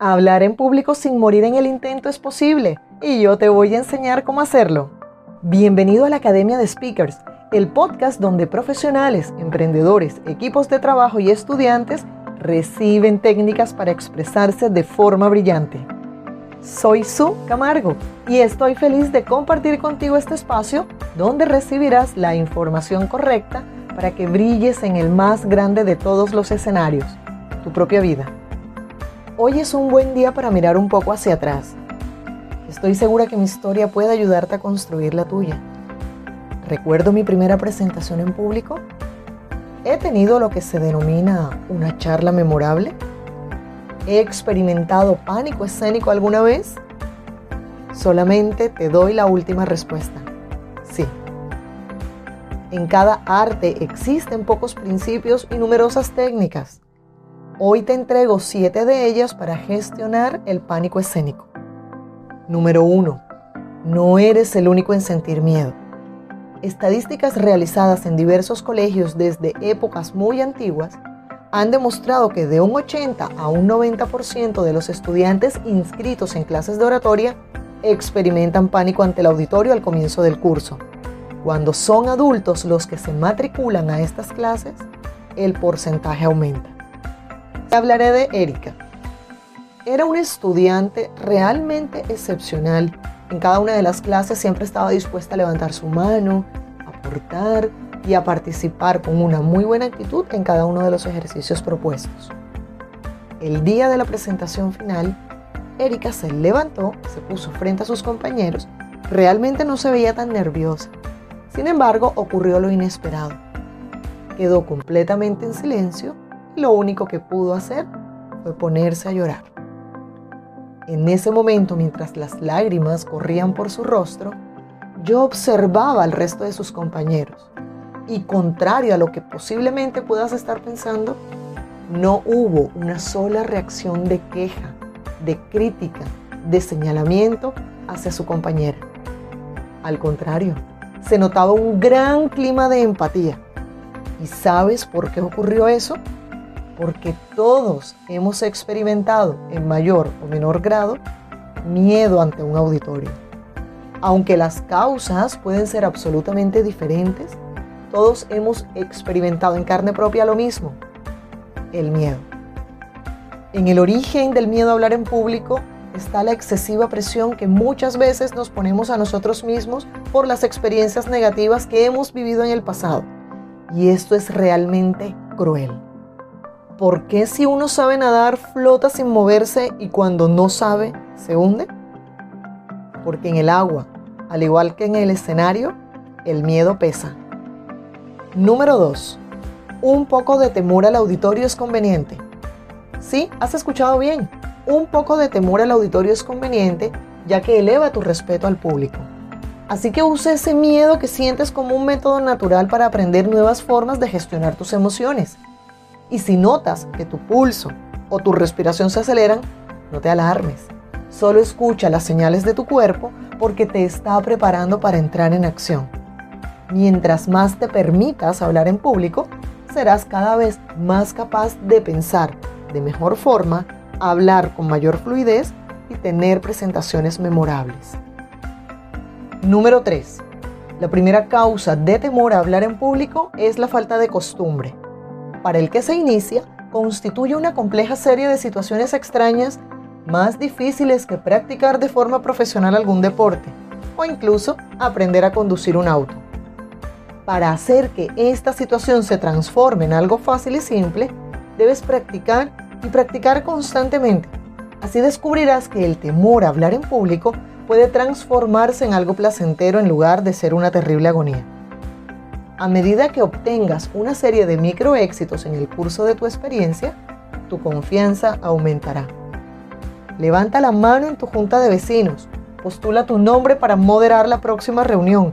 Hablar en público sin morir en el intento es posible y yo te voy a enseñar cómo hacerlo. Bienvenido a la Academia de Speakers, el podcast donde profesionales, emprendedores, equipos de trabajo y estudiantes reciben técnicas para expresarse de forma brillante. Soy Su Camargo y estoy feliz de compartir contigo este espacio donde recibirás la información correcta para que brilles en el más grande de todos los escenarios, tu propia vida. Hoy es un buen día para mirar un poco hacia atrás. Estoy segura que mi historia puede ayudarte a construir la tuya. Recuerdo mi primera presentación en público. He tenido lo que se denomina una charla memorable. ¿He experimentado pánico escénico alguna vez? Solamente te doy la última respuesta. Sí. En cada arte existen pocos principios y numerosas técnicas. Hoy te entrego siete de ellas para gestionar el pánico escénico. Número 1. No eres el único en sentir miedo. Estadísticas realizadas en diversos colegios desde épocas muy antiguas han demostrado que de un 80 a un 90% de los estudiantes inscritos en clases de oratoria experimentan pánico ante el auditorio al comienzo del curso. Cuando son adultos los que se matriculan a estas clases, el porcentaje aumenta hablaré de Erika. Era una estudiante realmente excepcional. En cada una de las clases siempre estaba dispuesta a levantar su mano, a aportar y a participar con una muy buena actitud en cada uno de los ejercicios propuestos. El día de la presentación final, Erika se levantó, se puso frente a sus compañeros. Realmente no se veía tan nerviosa. Sin embargo, ocurrió lo inesperado. Quedó completamente en silencio lo único que pudo hacer fue ponerse a llorar. En ese momento, mientras las lágrimas corrían por su rostro, yo observaba al resto de sus compañeros y contrario a lo que posiblemente puedas estar pensando, no hubo una sola reacción de queja, de crítica, de señalamiento hacia su compañera. Al contrario, se notaba un gran clima de empatía. ¿Y sabes por qué ocurrió eso? Porque todos hemos experimentado en mayor o menor grado miedo ante un auditorio. Aunque las causas pueden ser absolutamente diferentes, todos hemos experimentado en carne propia lo mismo, el miedo. En el origen del miedo a hablar en público está la excesiva presión que muchas veces nos ponemos a nosotros mismos por las experiencias negativas que hemos vivido en el pasado. Y esto es realmente cruel. ¿Por qué si uno sabe nadar flota sin moverse y cuando no sabe se hunde? Porque en el agua, al igual que en el escenario, el miedo pesa. Número 2. Un poco de temor al auditorio es conveniente. Sí, has escuchado bien. Un poco de temor al auditorio es conveniente ya que eleva tu respeto al público. Así que usa ese miedo que sientes como un método natural para aprender nuevas formas de gestionar tus emociones y si notas que tu pulso o tu respiración se aceleran, no te alarmes. Solo escucha las señales de tu cuerpo porque te está preparando para entrar en acción. Mientras más te permitas hablar en público, serás cada vez más capaz de pensar de mejor forma, hablar con mayor fluidez y tener presentaciones memorables. Número 3. La primera causa de temor a hablar en público es la falta de costumbre para el que se inicia, constituye una compleja serie de situaciones extrañas más difíciles que practicar de forma profesional algún deporte o incluso aprender a conducir un auto. Para hacer que esta situación se transforme en algo fácil y simple, debes practicar y practicar constantemente. Así descubrirás que el temor a hablar en público puede transformarse en algo placentero en lugar de ser una terrible agonía. A medida que obtengas una serie de micro éxitos en el curso de tu experiencia, tu confianza aumentará. Levanta la mano en tu junta de vecinos, postula tu nombre para moderar la próxima reunión,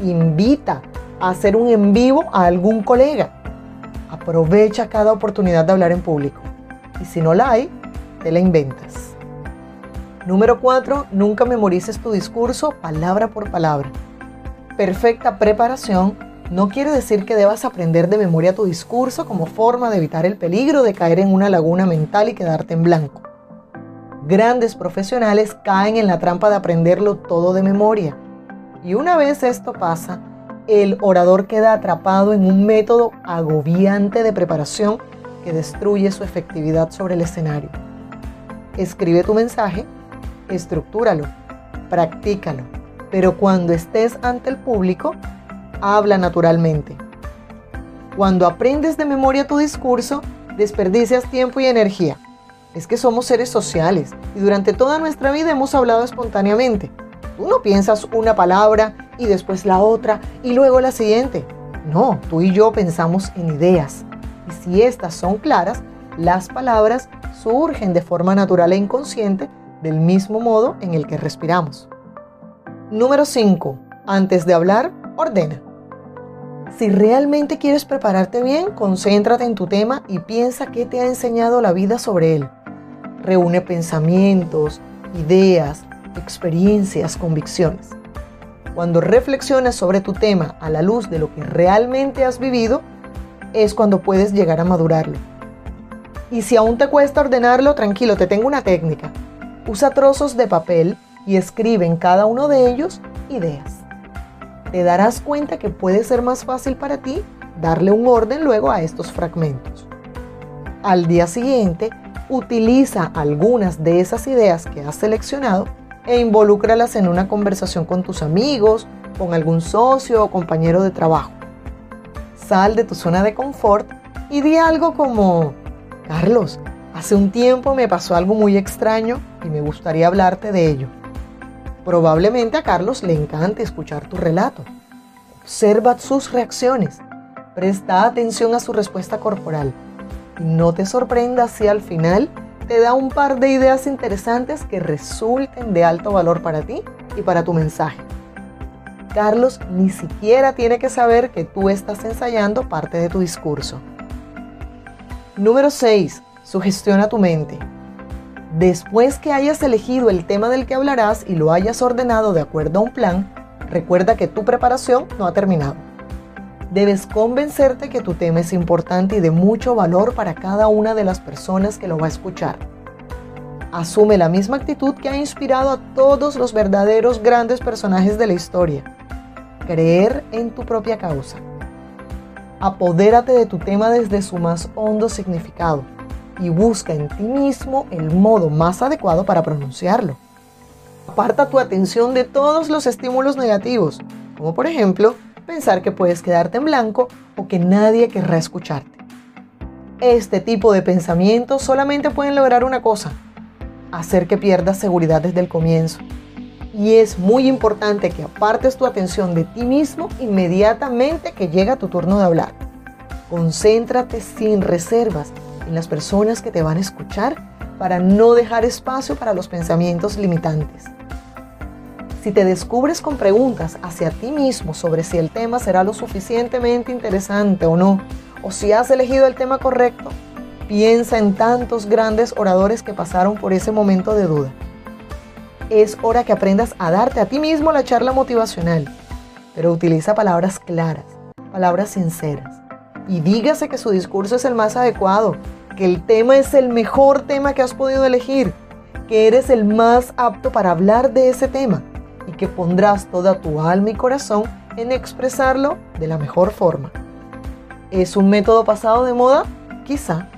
invita a hacer un en vivo a algún colega. Aprovecha cada oportunidad de hablar en público. Y si no la hay, te la inventas. Número 4. Nunca memorices tu discurso palabra por palabra. Perfecta preparación no quiere decir que debas aprender de memoria tu discurso como forma de evitar el peligro de caer en una laguna mental y quedarte en blanco. grandes profesionales caen en la trampa de aprenderlo todo de memoria. Y una vez esto pasa, el orador queda atrapado en un método agobiante de preparación que destruye su efectividad sobre el escenario. Escribe tu mensaje, estructúralo, practícalo, pero cuando estés ante el público, habla naturalmente. Cuando aprendes de memoria tu discurso, desperdicias tiempo y energía. Es que somos seres sociales y durante toda nuestra vida hemos hablado espontáneamente. Tú no piensas una palabra y después la otra y luego la siguiente. No, tú y yo pensamos en ideas. Y si estas son claras, las palabras surgen de forma natural e inconsciente del mismo modo en el que respiramos. Número 5. Antes de hablar, ordena. Si realmente quieres prepararte bien, concéntrate en tu tema y piensa qué te ha enseñado la vida sobre él. Reúne pensamientos, ideas, experiencias, convicciones. Cuando reflexionas sobre tu tema a la luz de lo que realmente has vivido, es cuando puedes llegar a madurarlo. Y si aún te cuesta ordenarlo, tranquilo, te tengo una técnica. Usa trozos de papel y escribe en cada uno de ellos ideas te darás cuenta que puede ser más fácil para ti darle un orden luego a estos fragmentos. Al día siguiente, utiliza algunas de esas ideas que has seleccionado e involúcralas en una conversación con tus amigos, con algún socio o compañero de trabajo. Sal de tu zona de confort y di algo como, Carlos, hace un tiempo me pasó algo muy extraño y me gustaría hablarte de ello. Probablemente a Carlos le encante escuchar tu relato. Observa sus reacciones. Presta atención a su respuesta corporal. Y no te sorprendas si al final te da un par de ideas interesantes que resulten de alto valor para ti y para tu mensaje. Carlos ni siquiera tiene que saber que tú estás ensayando parte de tu discurso. Número 6. Sugestiona tu mente. Después que hayas elegido el tema del que hablarás y lo hayas ordenado de acuerdo a un plan, recuerda que tu preparación no ha terminado. Debes convencerte que tu tema es importante y de mucho valor para cada una de las personas que lo va a escuchar. Asume la misma actitud que ha inspirado a todos los verdaderos grandes personajes de la historia. Creer en tu propia causa. Apodérate de tu tema desde su más hondo significado y busca en ti mismo el modo más adecuado para pronunciarlo. Aparta tu atención de todos los estímulos negativos, como por ejemplo pensar que puedes quedarte en blanco o que nadie querrá escucharte. Este tipo de pensamientos solamente pueden lograr una cosa, hacer que pierdas seguridad desde el comienzo. Y es muy importante que apartes tu atención de ti mismo inmediatamente que llega tu turno de hablar. Concéntrate sin reservas las personas que te van a escuchar para no dejar espacio para los pensamientos limitantes. Si te descubres con preguntas hacia ti mismo sobre si el tema será lo suficientemente interesante o no, o si has elegido el tema correcto, piensa en tantos grandes oradores que pasaron por ese momento de duda. Es hora que aprendas a darte a ti mismo la charla motivacional, pero utiliza palabras claras, palabras sinceras, y dígase que su discurso es el más adecuado que el tema es el mejor tema que has podido elegir, que eres el más apto para hablar de ese tema y que pondrás toda tu alma y corazón en expresarlo de la mejor forma. ¿Es un método pasado de moda? Quizá,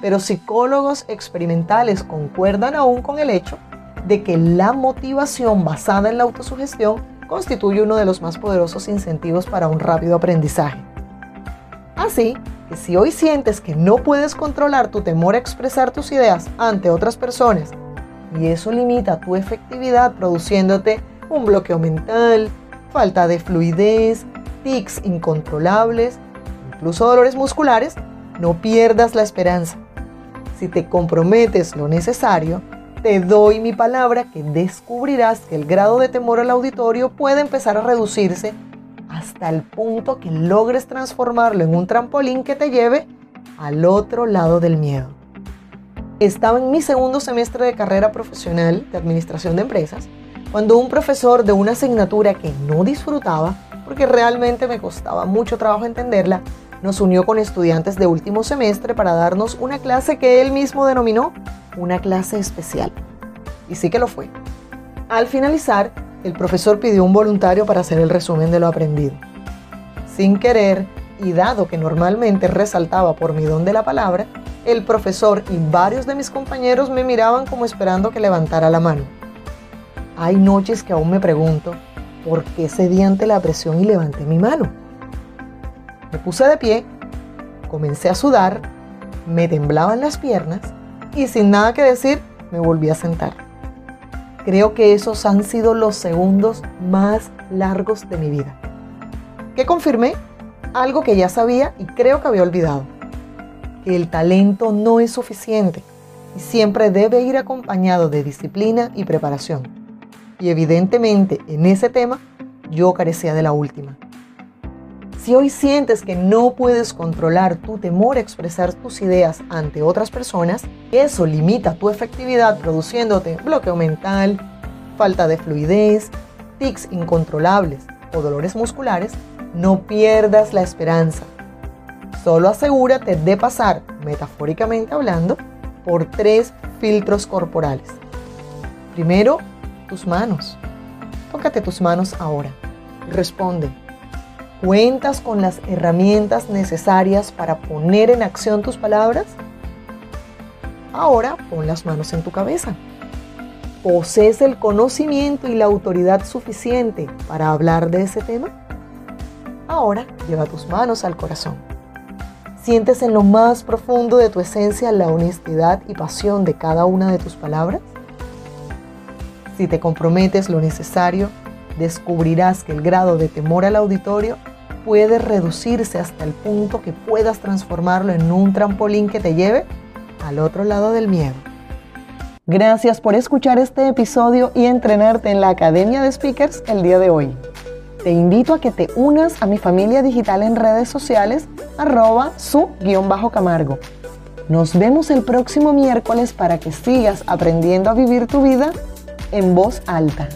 pero psicólogos experimentales concuerdan aún con el hecho de que la motivación basada en la autosugestión constituye uno de los más poderosos incentivos para un rápido aprendizaje. Así si hoy sientes que no puedes controlar tu temor a expresar tus ideas ante otras personas y eso limita tu efectividad produciéndote un bloqueo mental, falta de fluidez, tics incontrolables, incluso dolores musculares, no pierdas la esperanza. Si te comprometes lo necesario, te doy mi palabra que descubrirás que el grado de temor al auditorio puede empezar a reducirse hasta el punto que logres transformarlo en un trampolín que te lleve al otro lado del miedo. Estaba en mi segundo semestre de carrera profesional de administración de empresas cuando un profesor de una asignatura que no disfrutaba, porque realmente me costaba mucho trabajo entenderla, nos unió con estudiantes de último semestre para darnos una clase que él mismo denominó una clase especial. Y sí que lo fue. Al finalizar, el profesor pidió un voluntario para hacer el resumen de lo aprendido. Sin querer, y dado que normalmente resaltaba por mi don de la palabra, el profesor y varios de mis compañeros me miraban como esperando que levantara la mano. Hay noches que aún me pregunto por qué cedí ante la presión y levanté mi mano. Me puse de pie, comencé a sudar, me temblaban las piernas y sin nada que decir me volví a sentar. Creo que esos han sido los segundos más largos de mi vida. ¿Qué confirmé? Algo que ya sabía y creo que había olvidado. Que el talento no es suficiente y siempre debe ir acompañado de disciplina y preparación. Y evidentemente en ese tema yo carecía de la última. Si hoy sientes que no puedes controlar tu temor a expresar tus ideas ante otras personas, eso limita tu efectividad produciéndote bloqueo mental, falta de fluidez, tics incontrolables o dolores musculares, no pierdas la esperanza. Solo asegúrate de pasar, metafóricamente hablando, por tres filtros corporales. Primero, tus manos. Tócate tus manos ahora responde. ¿Cuentas con las herramientas necesarias para poner en acción tus palabras? Ahora pon las manos en tu cabeza. ¿Posees el conocimiento y la autoridad suficiente para hablar de ese tema? Ahora lleva tus manos al corazón. ¿Sientes en lo más profundo de tu esencia la honestidad y pasión de cada una de tus palabras? Si te comprometes lo necesario, descubrirás que el grado de temor al auditorio puede reducirse hasta el punto que puedas transformarlo en un trampolín que te lleve al otro lado del miedo. Gracias por escuchar este episodio y entrenarte en la Academia de Speakers el día de hoy. Te invito a que te unas a mi familia digital en redes sociales arroba su-camargo. Nos vemos el próximo miércoles para que sigas aprendiendo a vivir tu vida en voz alta.